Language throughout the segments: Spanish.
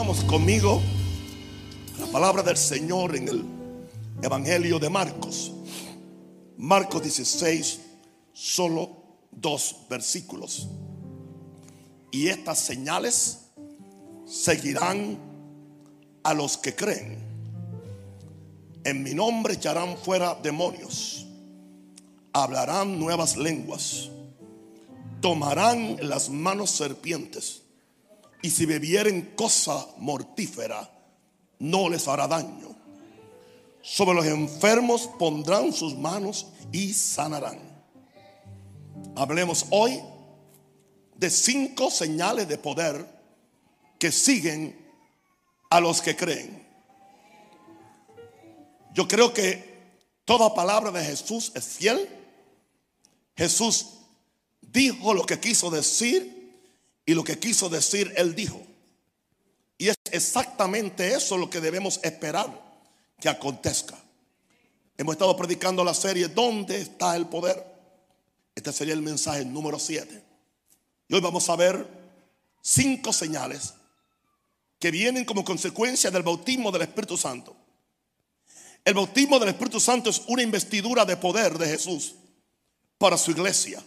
Vamos conmigo a la palabra del Señor en el Evangelio de Marcos. Marcos 16, solo dos versículos. Y estas señales seguirán a los que creen. En mi nombre echarán fuera demonios. Hablarán nuevas lenguas. Tomarán las manos serpientes. Y si bebieren cosa mortífera, no les hará daño. Sobre los enfermos pondrán sus manos y sanarán. Hablemos hoy de cinco señales de poder que siguen a los que creen. Yo creo que toda palabra de Jesús es fiel. Jesús dijo lo que quiso decir y lo que quiso decir Él dijo. Y es exactamente eso lo que debemos esperar que acontezca. Hemos estado predicando la serie ¿Dónde está el poder? Este sería el mensaje número 7. Y hoy vamos a ver cinco señales que vienen como consecuencia del bautismo del Espíritu Santo. El bautismo del Espíritu Santo es una investidura de poder de Jesús para su iglesia.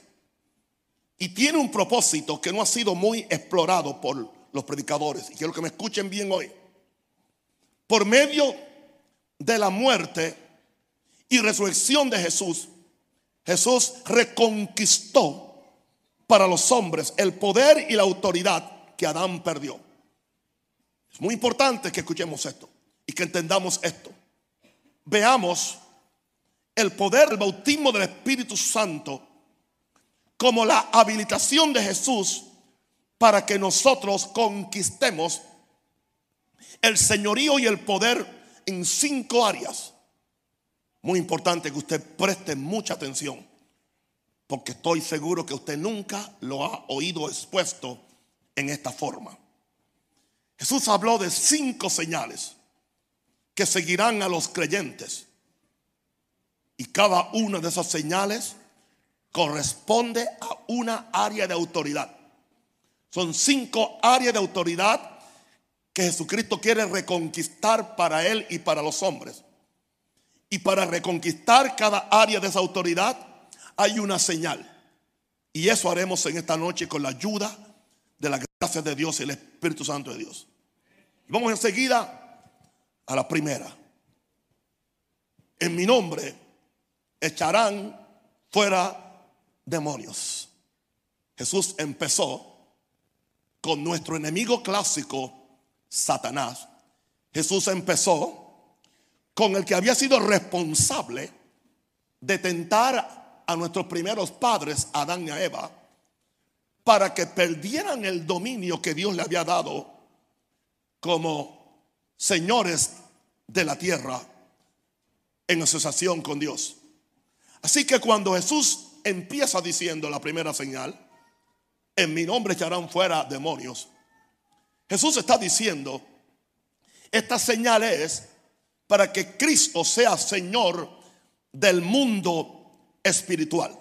Y tiene un propósito que no ha sido muy explorado por los predicadores. Y quiero que me escuchen bien hoy. Por medio de la muerte y resurrección de Jesús, Jesús reconquistó para los hombres el poder y la autoridad que Adán perdió. Es muy importante que escuchemos esto y que entendamos esto. Veamos el poder, el bautismo del Espíritu Santo como la habilitación de Jesús para que nosotros conquistemos el señorío y el poder en cinco áreas. Muy importante que usted preste mucha atención, porque estoy seguro que usted nunca lo ha oído expuesto en esta forma. Jesús habló de cinco señales que seguirán a los creyentes. Y cada una de esas señales corresponde a una área de autoridad. Son cinco áreas de autoridad que Jesucristo quiere reconquistar para él y para los hombres. Y para reconquistar cada área de esa autoridad hay una señal. Y eso haremos en esta noche con la ayuda de la gracia de Dios y el Espíritu Santo de Dios. Vamos enseguida a la primera. En mi nombre echarán fuera demonios. Jesús empezó con nuestro enemigo clásico, Satanás. Jesús empezó con el que había sido responsable de tentar a nuestros primeros padres, Adán y Eva, para que perdieran el dominio que Dios le había dado como señores de la tierra en asociación con Dios. Así que cuando Jesús empieza diciendo la primera señal, en mi nombre echarán fuera demonios. Jesús está diciendo, esta señal es para que Cristo sea Señor del mundo espiritual.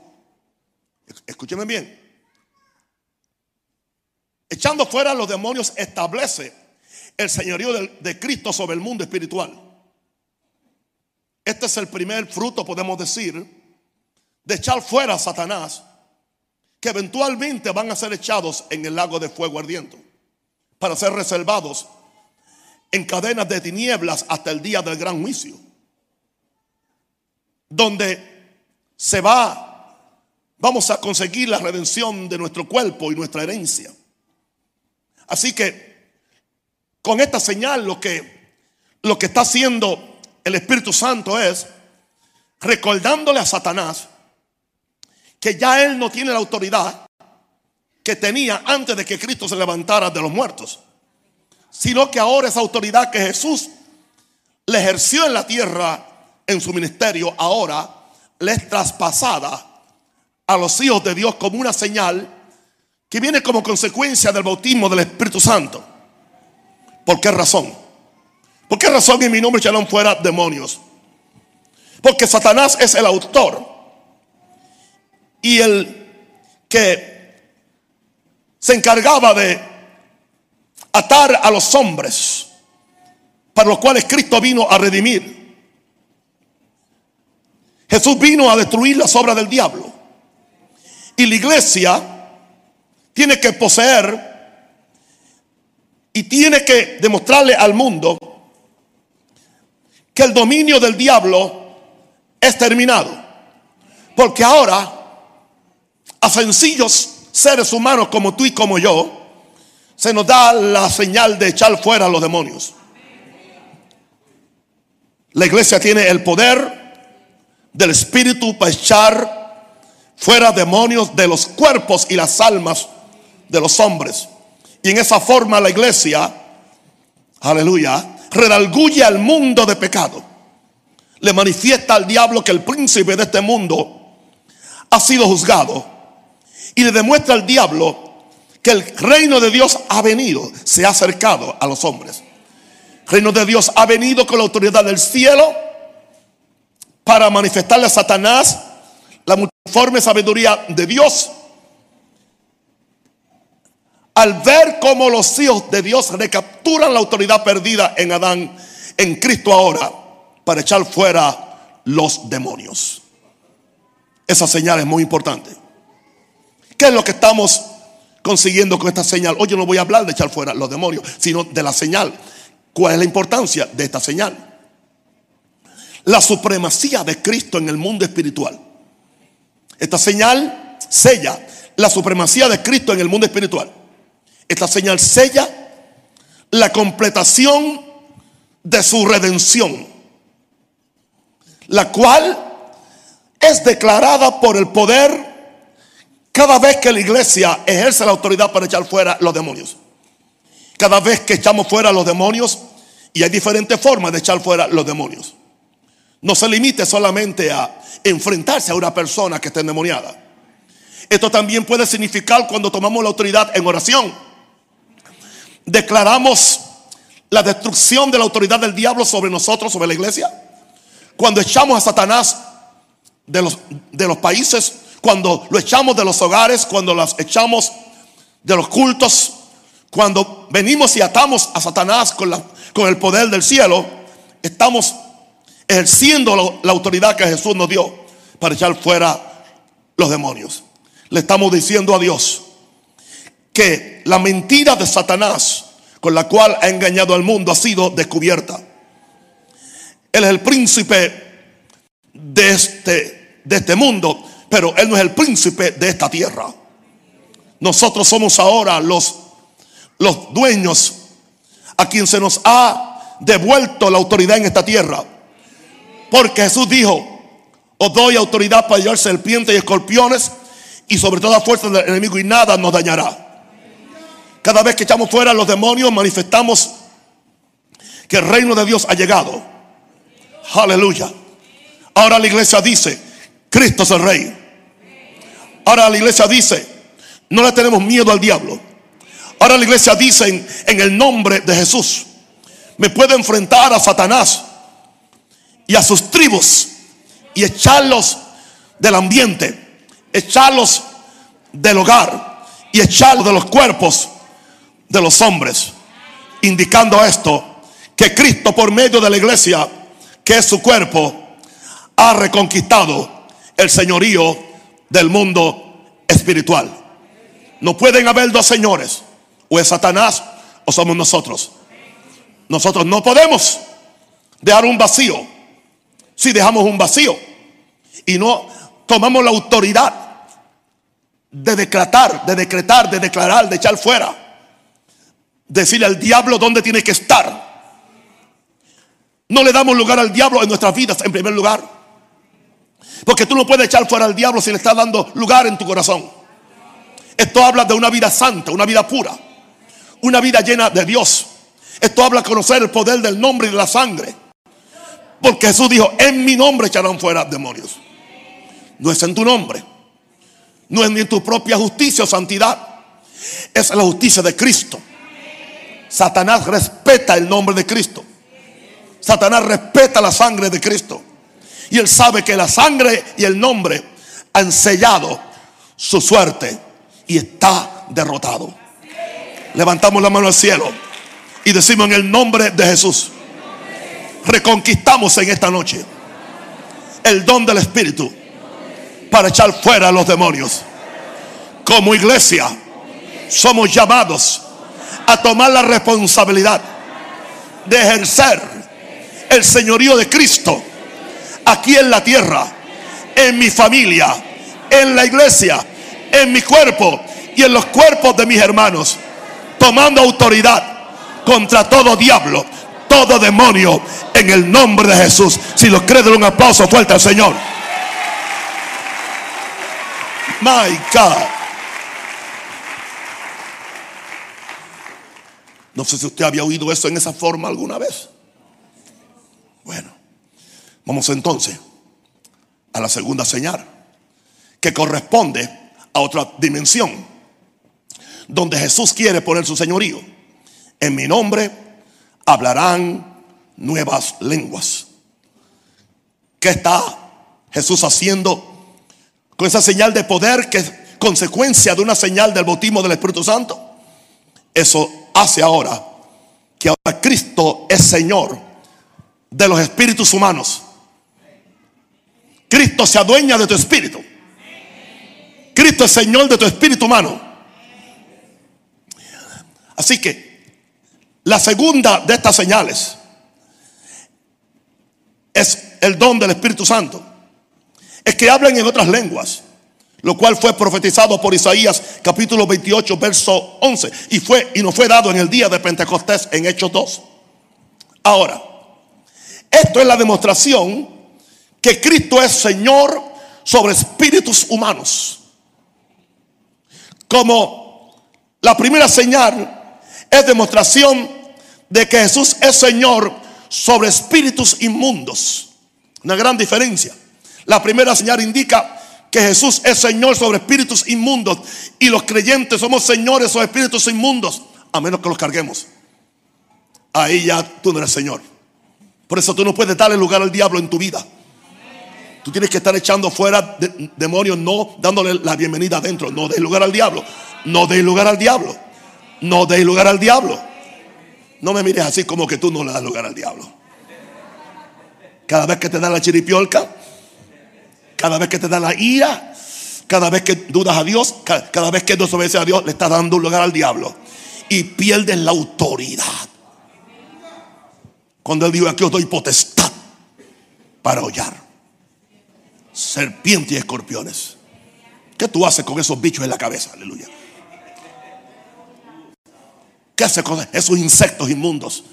Escúcheme bien. Echando fuera los demonios establece el señorío de, Cristo sobre el mundo espiritual. Este es el primer fruto, podemos decir, de echar fuera a Satanás, que eventualmente van a ser echados en el lago de fuego ardiente, para ser reservados en cadenas de tinieblas hasta el día del gran juicio, donde se va, vamos a conseguir la redención de nuestro cuerpo y nuestra herencia. Así que con esta señal lo que, lo que está haciendo el Espíritu Santo es recordándole a Satanás que ya él no tiene la autoridad que tenía antes de que Cristo se levantara de los muertos, sino que ahora esa autoridad que Jesús le ejerció en la tierra en su ministerio, ahora le es traspasada a los hijos de Dios como una señal que viene como consecuencia del bautismo del Espíritu Santo. ¿Por qué razón? ¿Por qué razón en mi nombre echaron fuera demonios? Porque Satanás es el autor y el que se encargaba de atar a los hombres, para los cuales Cristo vino a redimir. Jesús vino a destruir las obras del diablo. Y la iglesia tiene que poseer y tiene que demostrarle al mundo que el dominio del diablo es terminado. Porque ahora a sencillos seres humanos como tú y como yo, se nos da la señal de echar fuera a los demonios. La iglesia tiene el poder del Espíritu para echar fuera demonios de los cuerpos y las almas de los hombres. Y en esa forma la iglesia, aleluya, redalguye al mundo de pecado. Le manifiesta al diablo que el príncipe de este mundo ha sido juzgado. Y le demuestra al diablo que el reino de Dios ha venido, se ha acercado a los hombres. El reino de Dios ha venido con la autoridad del cielo para manifestarle a Satanás la multiforme sabiduría de Dios. Al ver cómo los hijos de Dios recapturan la autoridad perdida en Adán, en Cristo ahora, para echar fuera los demonios. Esa señal es muy importante. ¿Qué es lo que estamos consiguiendo con esta señal? Hoy yo no voy a hablar de echar fuera los demonios, sino de la señal. ¿Cuál es la importancia de esta señal? la supremacía de Cristo en el mundo espiritual. Esta señal sella la supremacía de Cristo en el mundo espiritual. Esta señal sella la completación de su redención, la cual es declarada por el poder cada vez que la iglesia ejerce la autoridad para echar fuera los demonios. Cada vez que echamos fuera los demonios, y hay diferentes formas de echar fuera los demonios. No se limite solamente a enfrentarse a una persona que está endemoniada. Esto también puede significar cuando tomamos la autoridad en oración. Declaramos la destrucción de la autoridad del diablo sobre nosotros, sobre la iglesia. Cuando echamos a Satanás de los, de los países, cuando lo echamos de los hogares, cuando los echamos de los cultos, cuando venimos y atamos a Satanás con, la, con el poder del cielo, estamos ejerciendo la autoridad que Jesús nos dio para echar fuera los demonios. Le estamos diciendo a Dios que la mentira de Satanás con la cual ha engañado al mundo ha sido descubierta. Él es el príncipe de este, de este mundo, pero Él no es el príncipe de esta tierra. Nosotros somos ahora los, los dueños a quien se nos ha devuelto la autoridad en esta tierra. Porque Jesús dijo, os doy autoridad para llevar serpientes y escorpiones y sobre toda fuerza del enemigo y nada nos dañará. Cada vez que echamos fuera a los demonios manifestamos que el reino de Dios ha llegado. Aleluya. Ahora la iglesia dice, Cristo es el rey. Ahora la iglesia dice, no le tenemos miedo al diablo. Ahora la iglesia dice en, el nombre de Jesús, me puedo enfrentar a Satanás y a sus tribus y echarlos del ambiente, echarlos del hogar y echarlos de los cuerpos de los hombres, indicando esto que Cristo por medio de la iglesia, que es su cuerpo, ha reconquistado el señorío del mundo espiritual. No pueden haber dos señores, o es Satanás o somos nosotros. Nosotros no podemos dejar un vacío si dejamos un vacío y no tomamos la autoridad de decretar, de decretar, de declarar, de echar fuera, decirle al diablo dónde tiene que estar. No le damos lugar al diablo en nuestras vidas en primer lugar. Porque tú no puedes echar fuera al diablo si le estás dando lugar en tu corazón. Esto habla de una vida santa, una vida pura, una vida llena de Dios. Esto habla de conocer el poder del nombre y de la sangre. Porque Jesús dijo, en mi nombre echarán fuera demonios. No es en tu nombre. No es ni en tu propia justicia o santidad. Es la justicia de Cristo. Satanás respeta el nombre de Cristo. Satanás respeta la sangre de Cristo. Y él sabe que la sangre y el nombre han sellado su suerte y está derrotado. Levantamos la mano al cielo. Y decimos en el nombre de Jesús. Reconquistamos en esta noche el don del Espíritu para echar fuera a los demonios. Como iglesia somos llamados a tomar la responsabilidad de ejercer el señorío de Cristo aquí en la tierra, en mi familia, en la iglesia, en mi cuerpo y en los cuerpos de mis hermanos, tomando autoridad contra todo diablo, todo demonio, en el nombre de Jesús. Si lo cree, un aplauso fuerte al Señor. My God. No sé si usted había oído eso en esa forma alguna vez. Bueno, vamos entonces a la segunda señal, que corresponde a otra dimensión, donde Jesús quiere poner su señorío. En mi nombre hablarán nuevas lenguas. ¿Qué está Jesús haciendo con esa señal de poder que es consecuencia de una señal del bautismo del Espíritu Santo? Eso hace ahora que ahora Cristo es Señor de los espíritus humanos. Cristo se adueña de tu espíritu. Cristo es Señor de tu espíritu humano. Así que la segunda de estas señales es el don del Espíritu Santo. Es que hablen en otras lenguas, lo cual fue profetizado por Isaías capítulo 28, verso 11, y fue y nos fue dado en el día de Pentecostés en Hechos 2. Ahora, esto es la demostración que Cristo es Señor sobre espíritus humanos. Como la primera señal es demostración de que Jesús es Señor sobre espíritus inmundos. Una gran diferencia. La primera señal indica que Jesús es Señor sobre espíritus inmundos y los creyentes somos señores sobre espíritus inmundos, a menos que los carguemos. Ahí ya tú no eres Señor. Por eso tú no puedes darle lugar al diablo en tu vida. Tú tienes que estar echando fuera demonios, no dándole la bienvenida adentro. No des lugar al diablo. No des lugar al diablo. No des lugar al diablo. No me mires así como que tú no le das lugar al diablo. Cada vez que te da la chiripiolca, cada vez que te da la ira, cada vez que dudas a Dios, cada vez que desobedeces a Dios, le estás dando lugar al diablo. Y pierdes la autoridad. Cuando Él dijo, aquí os doy potestad para hollar serpientes y escorpiones. ¿Qué tú haces con esos bichos en la cabeza? Aleluya. ¿Qué haces con esos insectos inmundos?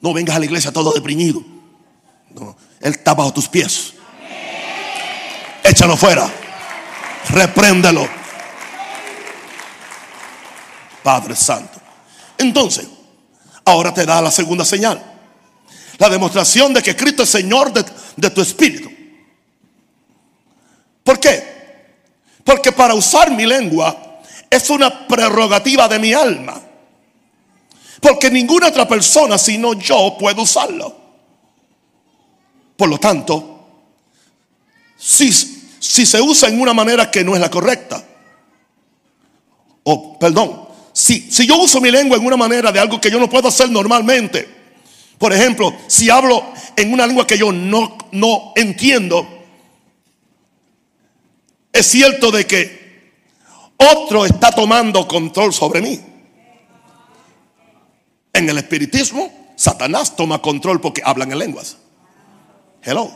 No vengas a la iglesia todo deprimido. él está bajo tus pies. Échalo fuera. Repréndelo. Padre Santo. Entonces, ahora te da la segunda señal. La demostración de que Cristo es Señor de, de tu espíritu. ¿Por qué? Porque para usar mi lengua es una prerrogativa de mi alma. Porque ninguna otra persona sino yo puede usarlo. Por lo tanto, si, si se usa en una manera que no es la correcta, o perdón, si, si yo uso mi lengua en una manera de algo que yo no puedo hacer normalmente, por ejemplo, si hablo en una lengua que yo no, no entiendo, es cierto de que otro está tomando control sobre mí. En el espiritismo, Satanás toma control porque hablan en lenguas. Hello.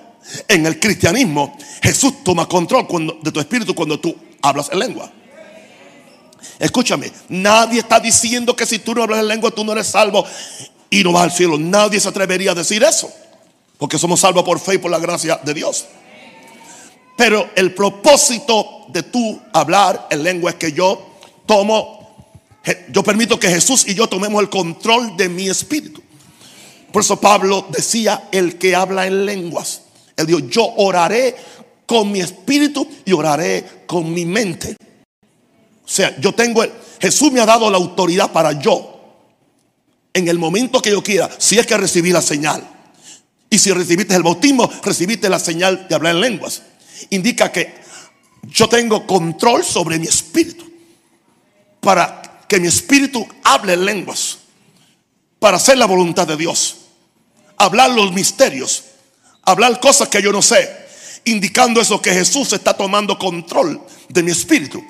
En el cristianismo, Jesús toma control de tu espíritu cuando tú hablas en lengua. Escúchame, nadie está diciendo que si tú no hablas en lengua tú no eres salvo y no vas al cielo. Nadie se atrevería a decir eso. Porque somos salvos por fe y por la gracia de Dios. Pero el propósito de tú hablar en lengua es que yo tomo, yo permito que Jesús y yo tomemos el control de mi espíritu. Por eso Pablo decía, el que habla en lenguas. Él dijo, yo oraré con mi espíritu y oraré con mi mente. O sea, yo tengo, el, Jesús me ha dado la autoridad para yo, en el momento que yo quiera, si es que recibí la señal. Y si recibiste el bautismo, recibiste la señal de hablar en lenguas indica que yo tengo control sobre mi espíritu para que mi espíritu hable lenguas. para hacer la voluntad de Dios. Hablar los misterios. Hablar cosas que yo no sé. Indicando eso que Jesús está tomando control de mi espíritu.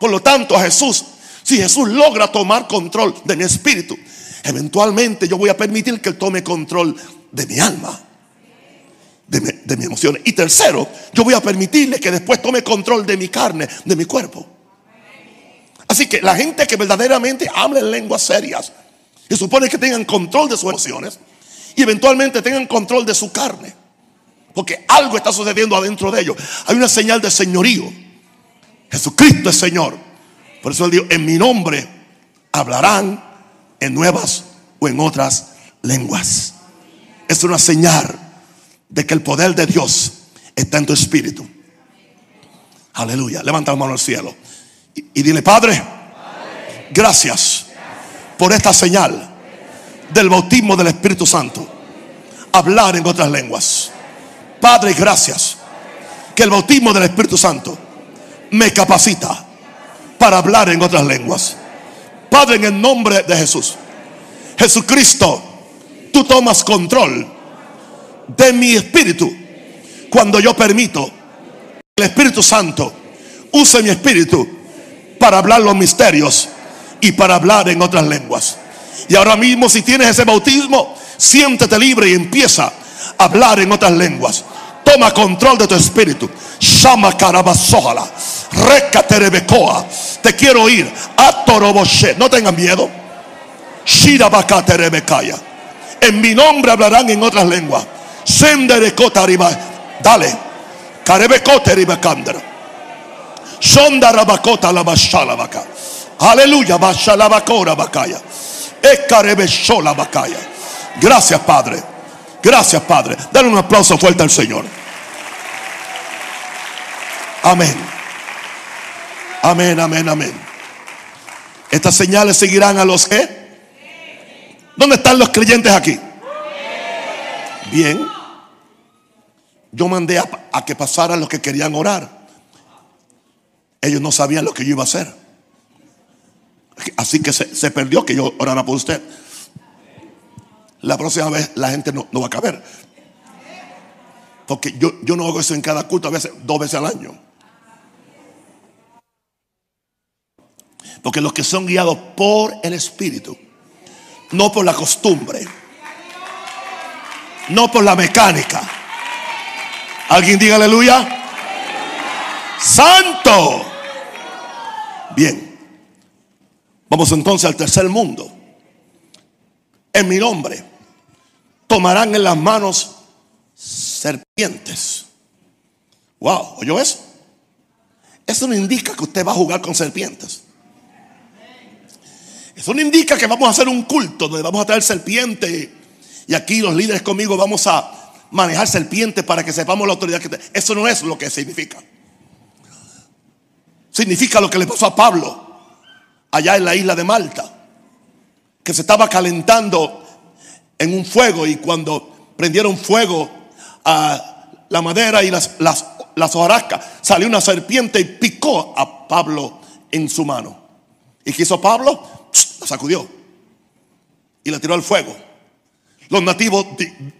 Por lo tanto, a Jesús, si Jesús logra tomar control de mi espíritu, eventualmente yo voy a permitir que Él tome control de mi alma, de, mi, de mis emociones. Y tercero, yo voy a permitirle que después tome control de mi carne, de mi cuerpo. Así que la gente que verdaderamente habla en lenguas serias, y supone que tengan control de sus emociones y eventualmente tengan control de su carne. Porque algo está sucediendo adentro de ellos. Hay una señal de señorío. Jesucristo es Señor. Por eso él dijo, en mi nombre hablarán en nuevas o en otras lenguas. Es una señal de que el poder de Dios está en tu espíritu. Aleluya. Levanta la mano al cielo. Y, dile, Padre, gracias por esta señal del bautismo del Espíritu Santo. Hablar en otras lenguas. Padre, gracias que el bautismo del Espíritu Santo me capacita para hablar en otras lenguas. Padre, en el nombre de Jesús. Jesucristo, tú tomas control de mi espíritu cuando yo permito el Espíritu Santo use mi espíritu para hablar los misterios y para hablar en otras lenguas. Y ahora mismo si tienes ese bautismo, siéntete libre y empieza a hablar en otras lenguas. Toma control de tu espíritu. Shama carabasohala. Recaterebecoa. Te quiero oír. Atoroboshe. No tengan miedo. Shirabakaterebekaya. En mi nombre hablarán en otras lenguas. Senderekotariba. Dale. Karebekoteribakandra. Sonda rabakota la bashalabaka. Aleluya. Bashalabakora bakaya. Ekarebeshola bakaya. Gracias, Padre. Gracias, Padre. Dale un aplauso fuerte al Señor. Amén. Amén, amén, amén. Estas señales seguirán a los que. ¿Dónde están los creyentes aquí? Bien. Yo mandé a, que pasaran los que querían orar. Ellos no sabían lo que yo iba a hacer. Así que se, perdió que yo orara por usted. La próxima vez la gente no, va a caber. Porque yo, yo no hago eso en cada culto, a veces dos veces al año. Porque los que son guiados por el Espíritu, no por la costumbre, no por la mecánica. ¿Alguien diga aleluya? Santo. Bien. Vamos entonces al tercer mundo. En mi nombre tomarán en las manos serpientes. Wow, ¿oyó eso? Eso no indica que usted va a jugar con serpientes. Eso no indica que vamos a hacer un culto donde vamos a traer serpientes. Y aquí los líderes conmigo vamos a manejar serpientes para que sepamos la autoridad que. Eso no es lo que significa. Significa lo que le pasó a Pablo allá en la isla de Malta, que se estaba calentando en un fuego y cuando prendieron fuego a la madera y las, las, las hojarascas, salió una serpiente y picó a Pablo en su mano. ¿Y qué hizo Pablo? La sacudió y la tiró al fuego. Los nativos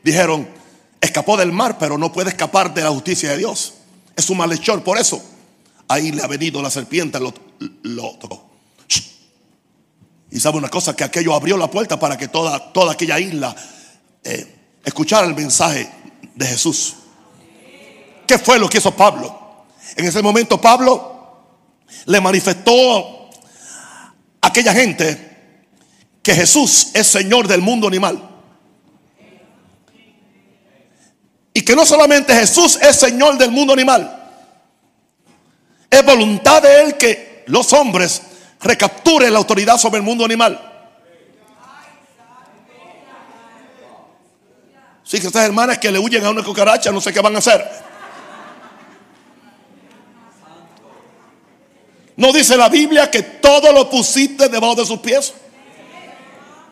dijeron, escapó del mar, pero no puede escapar de la justicia de Dios. Es un malhechor, por eso ahí le ha venido la serpiente, lo, lo. Y sabe una cosa, que aquello abrió la puerta para que toda, toda aquella isla eh, escuchara el mensaje de Jesús. ¿Qué fue lo que hizo Pablo? En ese momento Pablo le manifestó a aquella gente que Jesús es Señor del mundo animal. Y que no solamente Jesús es Señor del mundo animal, es voluntad de Él que los hombres recapture la autoridad sobre el mundo animal. Sí, que estas hermanas que le huyen a una cucaracha no sé qué van a hacer. No dice la Biblia que todo lo pusiste debajo de sus pies.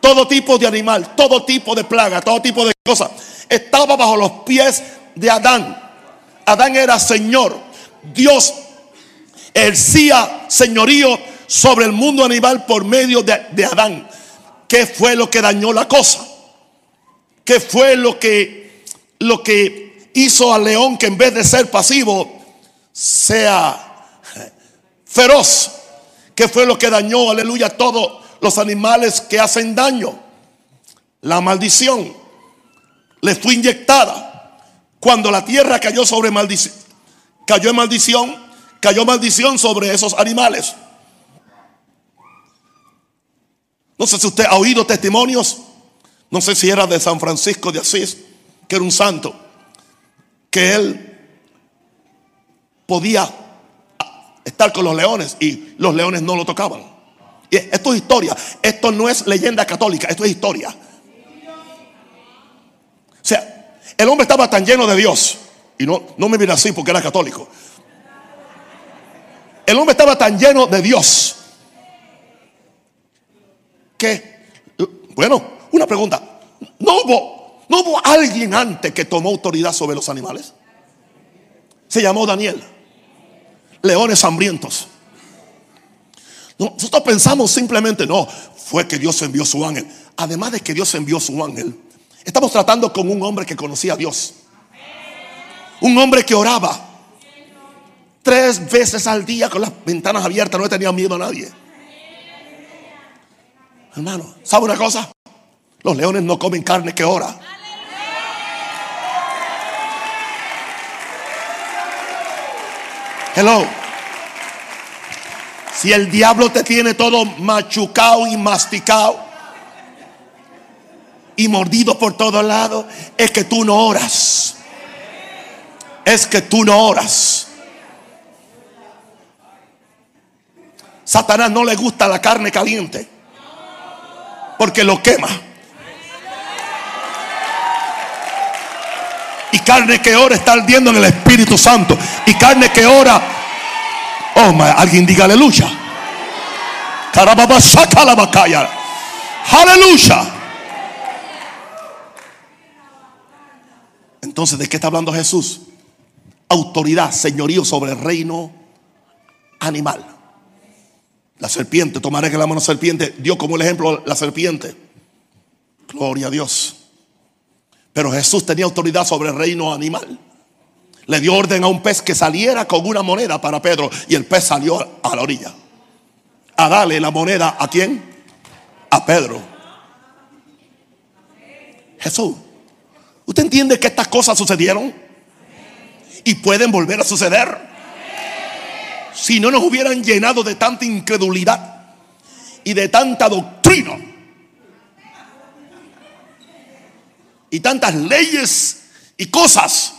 Todo tipo de animal, todo tipo de plaga, todo tipo de cosas. Estaba bajo los pies de Adán. Adán era Señor. Dios ejercía señorío sobre el mundo animal por medio de, Adán. ¿Qué fue lo que dañó la cosa? ¿Qué fue lo que, lo que hizo al león que en vez de ser pasivo sea feroz? ¿Qué fue lo que dañó, aleluya, a todos los animales que hacen daño? La maldición le fue inyectada. Cuando la tierra cayó sobre maldición, cayó en maldición, cayó maldición sobre esos animales. No sé si usted ha oído testimonios, no sé si era de San Francisco de Asís, que era un santo, que él podía estar con los leones y los leones no lo tocaban. Y esto es historia, esto no es leyenda católica, esto es historia. O sea, el hombre estaba tan lleno de Dios, y no, no me mira así porque era católico. El hombre estaba tan lleno de Dios que, bueno, una pregunta, ¿no hubo, ¿no hubo alguien antes que tomó autoridad sobre los animales? Se llamó Daniel. Leones hambrientos. nosotros pensamos simplemente, no, fue que Dios envió su ángel. Además de que Dios envió su ángel, estamos tratando con un hombre que conocía a Dios. Un hombre que oraba tres veces al día con las ventanas abiertas, no tenía miedo a nadie. Hermano, ¿sabe una cosa? Los leones no comen carne que ora. Hello. Si el diablo te tiene todo machucado y masticado y mordido por todos lados, es que tú no oras. Es que tú no oras. Satanás no le gusta la carne caliente porque lo quema. Y carne que ora está ardiendo en el Espíritu Santo. Y carne que ora, oh, my, alguien diga aleluya. Aleluya. Entonces, ¿de qué está hablando Jesús? Autoridad, señorío sobre el reino animal. La serpiente, tomaré que la mano serpiente, dio como el ejemplo la serpiente. Gloria a Dios. Pero Jesús tenía autoridad sobre el reino animal. Le dio orden a un pez que saliera con una moneda para Pedro y el pez salió a la orilla. A darle la moneda a quién? A Pedro. Jesús. ¿Usted entiende que estas cosas sucedieron? Y pueden volver a suceder si no nos hubieran llenado de tanta incredulidad y de tanta doctrina y tantas leyes y cosas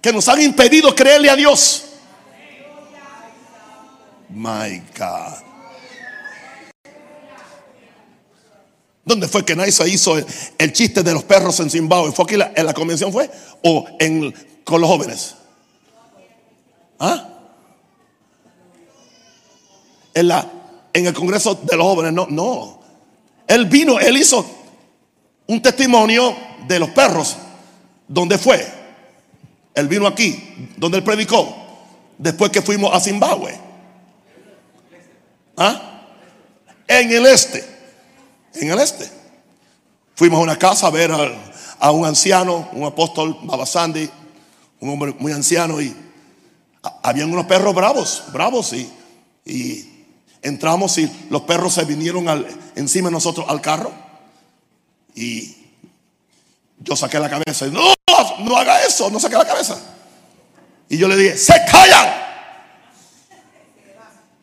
que nos han impedido creerle a Dios. My God. ¿Dónde fue que Naisa hizo el, chiste de los perros en Zimbabue? ¿Fue aquí en la convención fue? ¿O en, con los jóvenes? ¿Ah? en, la, en el Congreso de los Jóvenes. No, no. Él vino, él hizo un testimonio de los perros. ¿Dónde fue? Él vino aquí, donde él predicó, después que fuimos a Zimbabue. ¿Ah? En el este. En el este. Fuimos a una casa a ver a, un anciano, un apóstol, Babasandi, un hombre muy anciano, y habían unos perros bravos, bravos, y, entramos y los perros se vinieron al, encima de nosotros al carro. Y yo saqué la cabeza y no, no haga eso, no saqué la cabeza. Y yo le dije, se callan.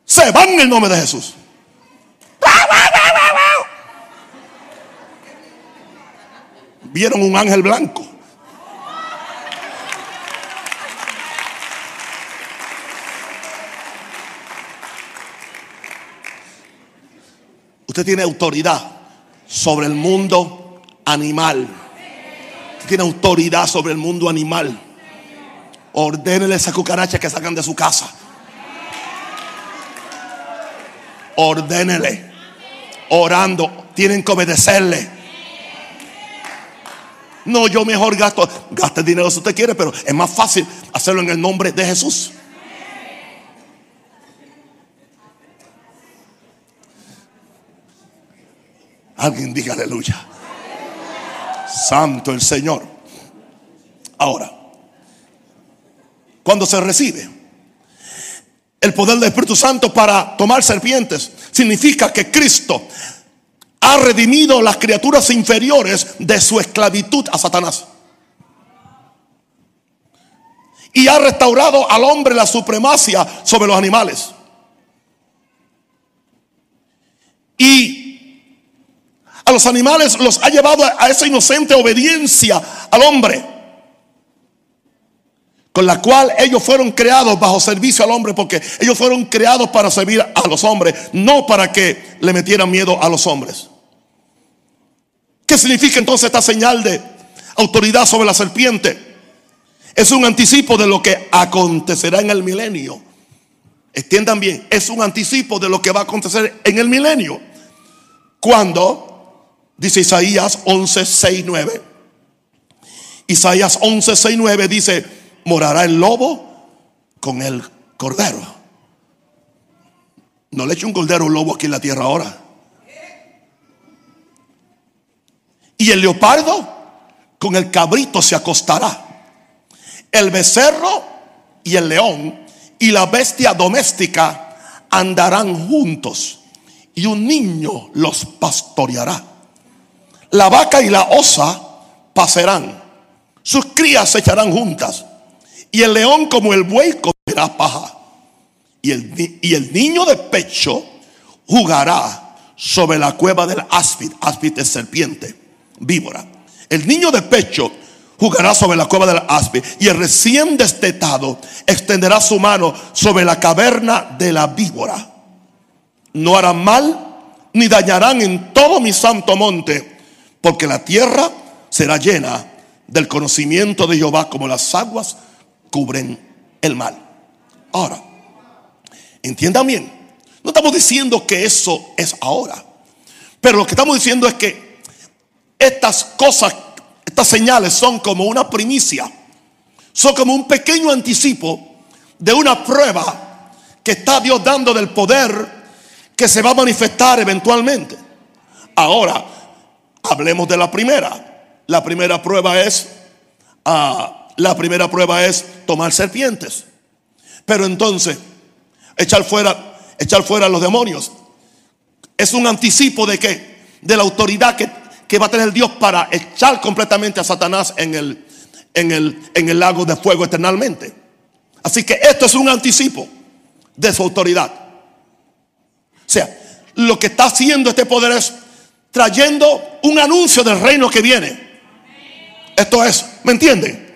Se van en el nombre de Jesús. Vieron un ángel blanco. Usted tiene autoridad sobre el mundo animal. tiene autoridad sobre el mundo animal. Ordénele esa cucaracha que sacan de su casa. Ordénele. Orando. Tienen que obedecerle. No, yo mejor gasto. Gaste dinero si usted quiere, pero es más fácil hacerlo en el nombre de Jesús. Alguien diga aleluya. Santo el Señor. Ahora, cuando se recibe el poder del Espíritu Santo para tomar serpientes, significa que Cristo ha redimido las criaturas inferiores de su esclavitud a Satanás. Y ha restaurado al hombre la supremacia sobre los animales. Y a los animales los ha llevado a esa inocente obediencia al hombre con la cual ellos fueron creados bajo servicio al hombre, porque ellos fueron creados para servir a los hombres, no para que le metieran miedo a los hombres. ¿Qué significa entonces esta señal de autoridad sobre la serpiente? Es un anticipo de lo que acontecerá en el milenio. Entiendan bien, es un anticipo de lo que va a acontecer en el milenio. Cuando, dice Isaías 11, 6, 9. Isaías 11, 6, 9 dice, morará el lobo con el cordero. No le eche un cordero un lobo aquí en la tierra ahora. Y el leopardo con el cabrito se acostará. El becerro y el león y la bestia doméstica andarán juntos. Y un niño los pastoreará. La vaca y la osa pasarán. Sus crías se echarán juntas. Y el león como el buey comerá paja. Y el, y el niño de pecho jugará sobre la cueva del áspid. Áspid es serpiente, víbora. El niño de pecho jugará sobre la cueva del áspid. Y el recién destetado extenderá su mano sobre la caverna de la víbora. No harán mal ni dañarán en todo mi santo monte, porque la tierra será llena del conocimiento de Jehová como las aguas cubren el mal. Ahora, entiendan bien, no estamos diciendo que eso es ahora, pero lo que estamos diciendo es que estas cosas, estas señales son como una primicia, son como un pequeño anticipo de una prueba que está Dios dando del poder que se va a manifestar eventualmente. Ahora, hablemos de la primera. La primera prueba es a la primera prueba es tomar serpientes. Pero entonces, echar fuera, echar fuera a los demonios. Es un anticipo de qué? De la autoridad que, que, va a tener Dios para echar completamente a Satanás en el, en, el, en el lago de fuego eternamente. Así que esto es un anticipo de su autoridad. O sea, lo que está haciendo este poder es trayendo un anuncio del reino que viene. Esto es, ¿me entienden?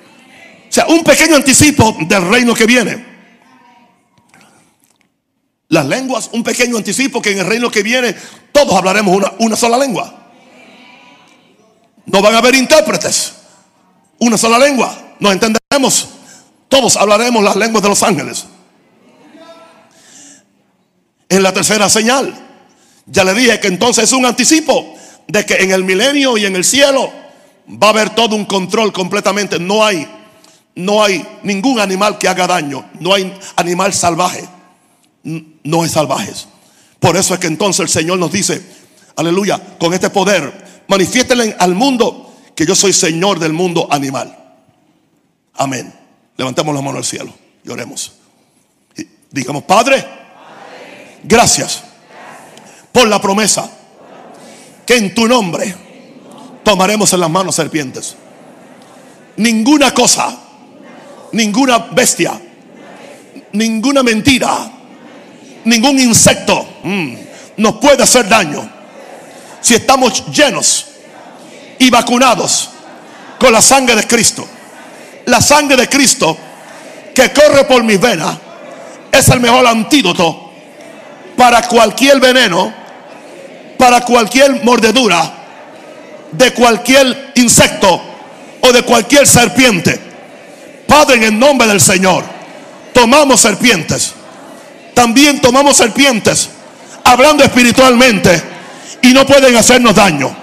O sea, un pequeño anticipo del reino que viene. Las lenguas, un pequeño anticipo que en el reino que viene todos hablaremos una, una sola lengua. No van a haber intérpretes. Una sola lengua. Nos entenderemos. Todos hablaremos las lenguas de los ángeles. En la tercera señal, ya le dije que entonces es un anticipo de que en el milenio y en el cielo va a haber todo un control completamente. No hay no hay ningún animal que haga daño, no hay animal salvaje, no hay salvajes. Por eso es que entonces el Señor nos dice, aleluya, con este poder, manifiéstenle al mundo que yo soy Señor del mundo animal. Amén. Levantemos la mano al cielo y oremos. digamos, Padre, gracias por la promesa que en tu nombre tomaremos en las manos serpientes. Ninguna cosa ninguna bestia, ninguna mentira, ningún insecto mm, nos puede hacer daño si estamos llenos y vacunados con la sangre de Cristo. La sangre de Cristo que corre por mis venas es el mejor antídoto para cualquier veneno, para cualquier mordedura de cualquier insecto o de cualquier serpiente. Padre, en el nombre del Señor, tomamos serpientes. También tomamos serpientes, hablando espiritualmente, y no pueden hacernos daño.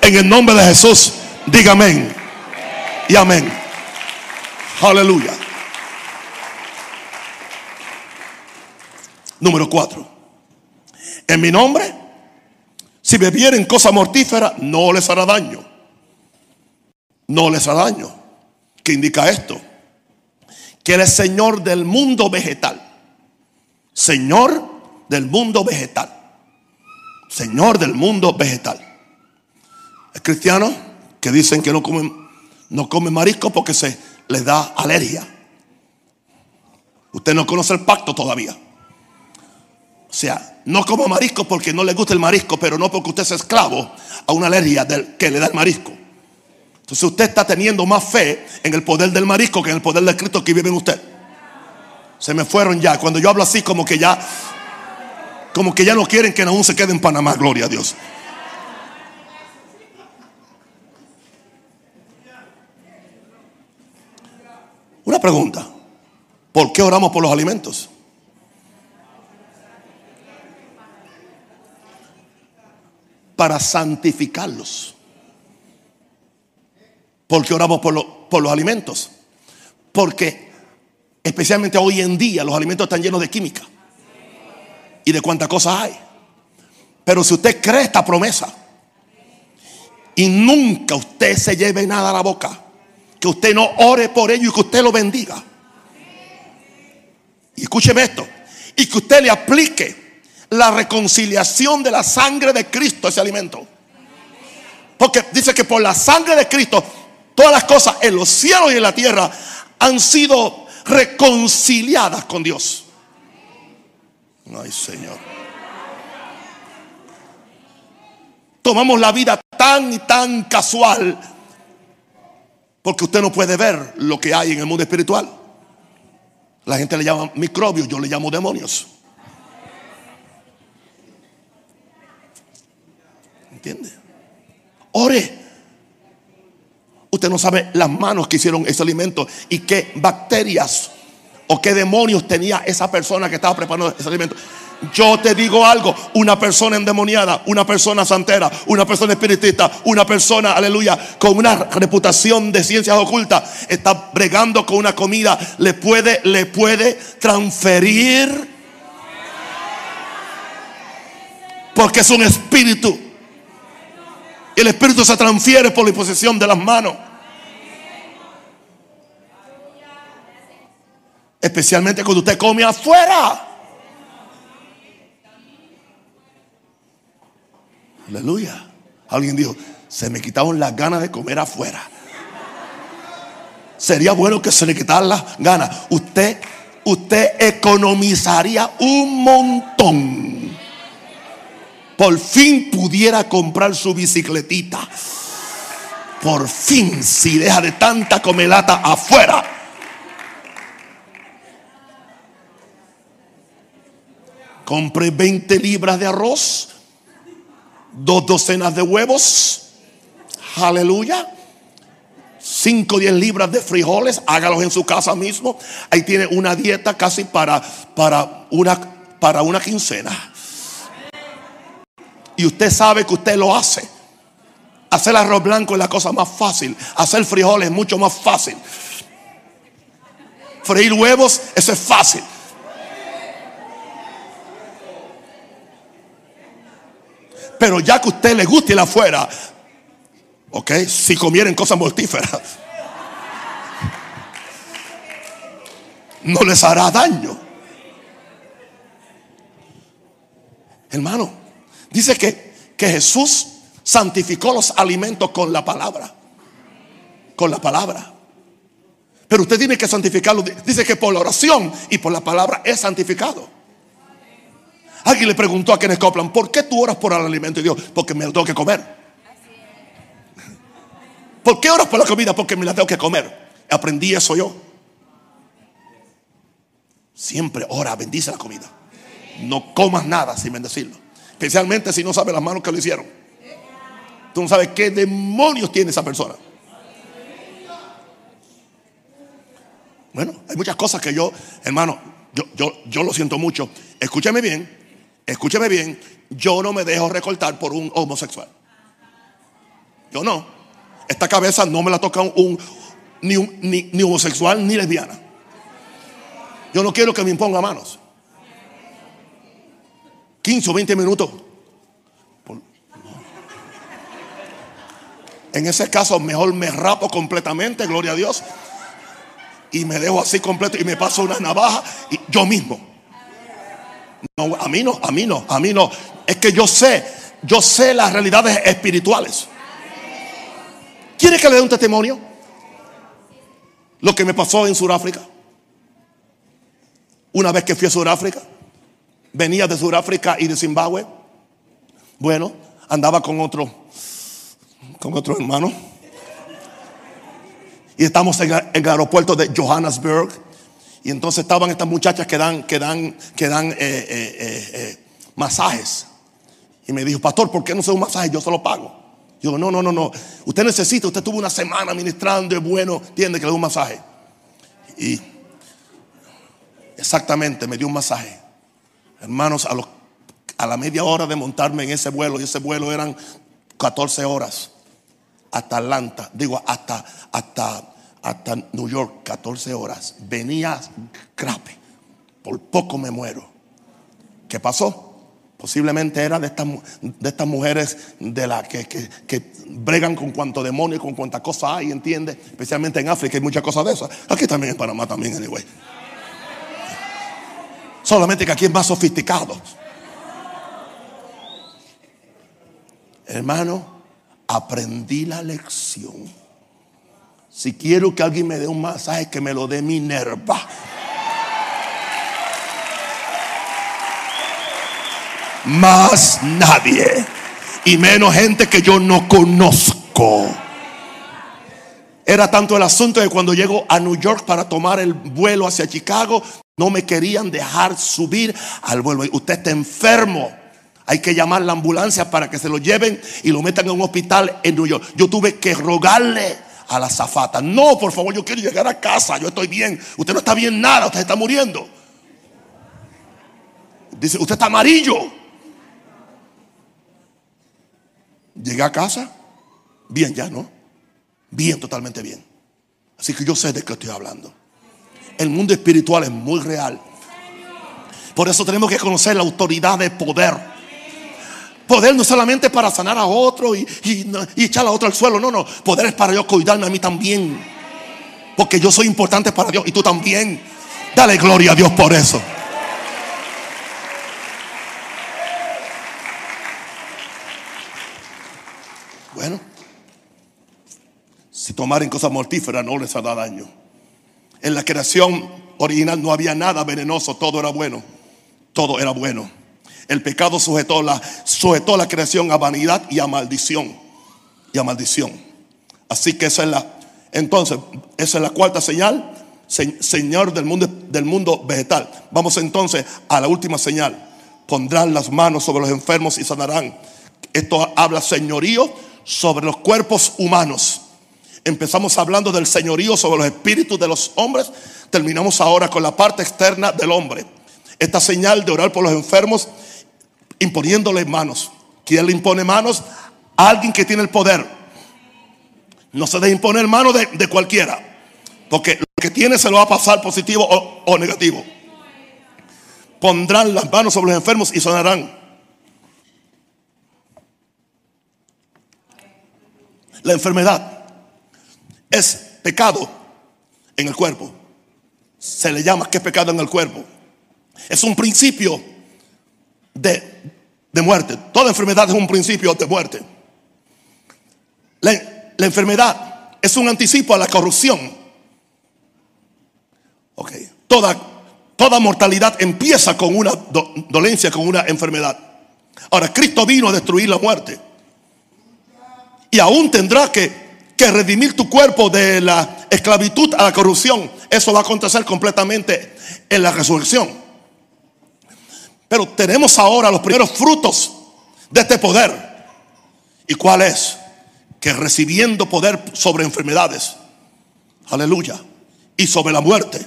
En el nombre de Jesús, diga amén y amén. Aleluya. Número cuatro. En mi nombre Si bebieren cosa mortífera, no les hará daño. No les hará daño. ¿Qué indica esto? Que Él es Señor del mundo vegetal. Señor del mundo vegetal. Señor del mundo vegetal. Es cristiano que dicen que no comen, no marisco porque se les da alergia. Usted no conoce el pacto todavía. O sea, no come marisco porque no le gusta el marisco, pero no porque usted es esclavo a una alergia del, que le da el marisco. Entonces usted está teniendo más fe en el poder del marisco que en el poder del Cristo que vive en usted. Se me fueron ya. Cuando yo hablo así, como que ya, como que ya no quieren que aún se quede en Panamá. Gloria a Dios. Una pregunta. ¿Por qué oramos por los alimentos? Para santificarlos. ¿Por qué oramos por, por los alimentos? Porque especialmente hoy en día los alimentos están llenos de química y de cuántas cosas hay. Pero si usted cree esta promesa y nunca usted se lleve nada a la boca, que usted no ore por ello y que usted lo bendiga. Y escúcheme esto. Y que usted le aplique la reconciliación de la sangre de Cristo a ese alimento. Porque dice que por la sangre de Cristo todas las cosas en los cielos y en la tierra han sido reconciliadas con Dios. Ay, Señor. Tomamos la vida tan y tan casual porque usted no puede ver lo que hay en el mundo espiritual. La gente le llama microbios, yo le llamo demonios. ¿Entiende? Ore. Usted no sabe las manos que hicieron ese alimento y qué bacterias o qué demonios tenía esa persona que estaba preparando ese alimento. Yo te digo algo, una persona endemoniada, una persona santera, una persona espiritista, una persona, aleluya, con una reputación de ciencias ocultas, está bregando con una comida, le puede, le puede transferir. Porque es un espíritu. El espíritu se transfiere por la imposición de las manos. Especialmente cuando usted come afuera. Aleluya. Alguien dijo, se me quitaron las ganas de comer afuera. Sería bueno que se le quitaran las ganas. Usted, usted economizaría un montón. Por fin pudiera comprar su bicicletita. Por fin, si deja de tanta comelata afuera. Compre 20 libras de arroz dos docenas de huevos, aleluya, 5 o 10 libras de frijoles, hágalos en su casa mismo. Ahí tiene una dieta casi para, para, una, para una quincena. Y usted sabe que usted lo hace. Hacer arroz blanco es la cosa más fácil. Hacer frijoles es mucho más fácil. Freír huevos, eso es fácil. Pero ya que a usted le guste ir afuera, ok, si comieren cosas mortíferas, no les hará daño. Hermano, dice que, que Jesús santificó los alimentos con la palabra. Con la palabra. Pero usted tiene que santificarlo. Dice que por la oración y por la palabra es santificado. Alguien le preguntó a quienes coplan, ¿por qué tú oras por el alimento? Y Dios, porque me lo tengo que comer. ¿Por qué oras por la comida? Porque me la tengo que comer. Aprendí eso yo. Siempre ora, bendice la comida. No comas nada sin bendecirlo. Especialmente si no sabes las manos que lo hicieron. Tú no sabes qué demonios tiene esa persona. Bueno, hay muchas cosas que yo, hermano, yo, yo, yo lo siento mucho. Escúchame bien escúcheme bien, yo no me dejo recortar por un homosexual. Yo no. Esta cabeza no me la toca un, ni, ni, homosexual ni lesbiana. Yo no quiero que me imponga manos. 15 o 20 minutos. En ese caso, mejor me rapo completamente, gloria a Dios. Y me dejo así completo y me paso una navaja y yo mismo. No, a mí no, a mí no, a mí no. Es que yo sé, yo sé las realidades espirituales. ¿Quiere que le dé un testimonio? Lo que me pasó en Sudáfrica. Una vez que fui a Sudáfrica, venía de Sudáfrica y de Zimbabue. Bueno, andaba con otro, con otro hermano. Y estamos en, el aeropuerto de Johannesburg. Y entonces estaban estas muchachas que dan, que dan, que dan eh, eh, eh, masajes. Y me dijo, pastor, ¿por qué no se un masaje? Yo se lo pago. Yo digo, no, no, no, no. Usted necesita, usted tuvo una semana ministrando, es bueno, tiene que le dé un masaje. Y exactamente me dio un masaje. Hermanos, a, los, a la media hora de montarme en ese vuelo, y ese vuelo eran 14 horas, hasta Atlanta, digo, hasta, hasta, hasta New York, 14 horas. Venía crape, por poco me muero. ¿Qué pasó? Posiblemente era de estas, de estas mujeres de las que, que, bregan con cuanto demonio con cuanta cosa hay, ¿entiende? Especialmente en África hay muchas cosas de esas. Aquí también en Panamá también, anyway. Solamente que aquí es más sofisticado. Hermano, aprendí la lección. Si quiero que alguien me dé un masaje, que me lo dé mi nerva. Más nadie. Y menos gente que yo no conozco. Era tanto el asunto de cuando llego a New York para tomar el vuelo hacia Chicago, no me querían dejar subir al vuelo. Usted está enfermo. Hay que llamar la ambulancia para que se lo lleven y lo metan en un hospital en New York. Yo tuve que rogarle a la zafata. No, por favor, yo quiero llegar a casa. Yo estoy bien. Usted no está bien nada. Usted está muriendo. Dice, usted está amarillo. Llegué a casa. Bien ya, ¿no? Bien, totalmente bien. Así que yo sé de qué estoy hablando. El mundo espiritual es muy real. Por eso tenemos que conocer la autoridad de poder. Poder no solamente para sanar a otro y, echar a otro al suelo. No, no. Poder es para yo cuidarme a mí también. Porque yo soy importante para Dios y tú también. Dale gloria a Dios por eso. Bueno, si tomaren cosas mortíferas no les hará daño. En la creación original no había nada venenoso, todo era bueno. Todo era bueno. El pecado sujetó la, sujetó la creación a vanidad y a maldición. Y a maldición. Así que esa es la, entonces, esa es la cuarta señal, Señor del mundo, del mundo vegetal. Vamos entonces a la última señal. Pondrán las manos sobre los enfermos y sanarán. Esto habla señorío sobre los cuerpos humanos. Empezamos hablando del señorío sobre los espíritus de los hombres. Terminamos ahora con la parte externa del hombre. Esta señal de orar por los enfermos imponiéndole manos. ¿Quién le impone manos? Alguien que tiene el poder. No se debe imponer manos de, cualquiera. Porque lo que tiene se lo va a pasar positivo o, o negativo. Pondrán las manos sobre los enfermos y sonarán. La enfermedad es pecado en el cuerpo. Se le llama que es pecado en el cuerpo. Es un principio de, de muerte. Toda enfermedad es un principio de muerte. La, enfermedad es un anticipo a la corrupción. Ok. Toda, toda mortalidad empieza con una dolencia, con una enfermedad. Ahora, Cristo vino a destruir la muerte. Y aún tendrá que que redimir tu cuerpo de la esclavitud a la corrupción. Eso va a acontecer completamente en la resurrección. Pero tenemos ahora los primeros frutos de este poder. ¿Y cuál es? Que recibiendo poder sobre enfermedades, aleluya, y sobre la muerte.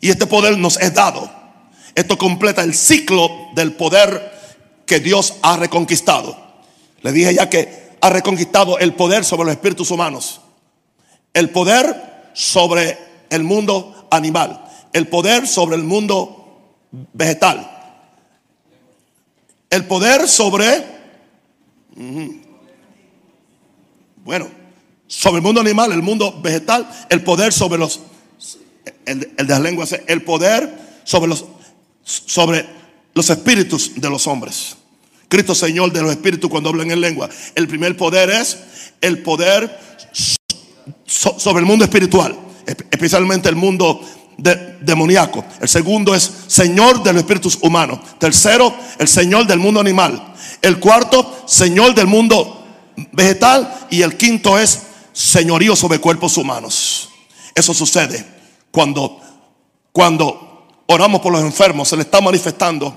Y este poder nos es dado. Esto completa el ciclo del poder que Dios ha reconquistado. Le dije ya que ha reconquistado el poder sobre los espíritus humanos, el poder sobre el mundo animal, el poder sobre el mundo vegetal, el poder sobre... Bueno, sobre el mundo animal, el mundo vegetal, el poder sobre los, el, de las lenguas, el poder sobre los, sobre los espíritus de los hombres. Cristo Señor de los espíritus cuando hablan en lengua. El primer poder es el poder sobre el mundo espiritual, especialmente el mundo demoníaco. El segundo es Señor de los espíritus humanos. Tercero, el Señor del mundo animal. El cuarto, Señor del mundo vegetal. Y el quinto es señorío sobre cuerpos humanos. Eso sucede cuando, cuando oramos por los enfermos. Se le está manifestando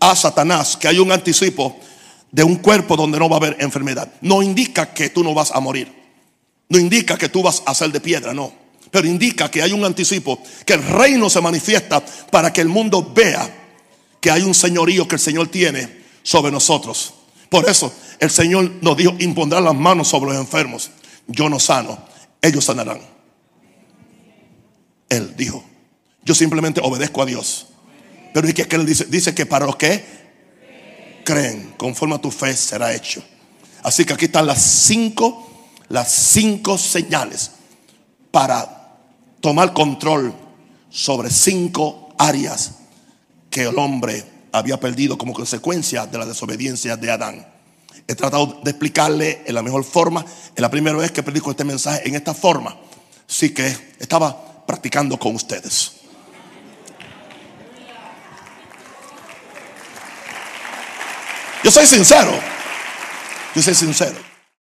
a Satanás que hay un anticipo de un cuerpo donde no va a haber enfermedad. No indica que tú no vas a morir. No indica que tú vas a ser de piedra, no. Pero indica que hay un anticipo, que el reino se manifiesta para que el mundo vea que hay un señorío que el Señor tiene sobre nosotros. Por eso el Señor nos dijo, impondrá las manos sobre los enfermos. Yo no sano, ellos sanarán. Él dijo, yo simplemente obedezco a Dios. Pero ¿y qué, él dice? Dice que para los que creen, conforme a tu fe será hecho. Así que aquí están las cinco, las cinco señales para tomar control sobre cinco áreas que el hombre había perdido como consecuencia de la desobediencia de Adán. He tratado de explicarle en la mejor forma. Es la primera vez que predico este mensaje en esta forma. Así que estaba practicando con ustedes. Yo soy sincero. Yo soy sincero.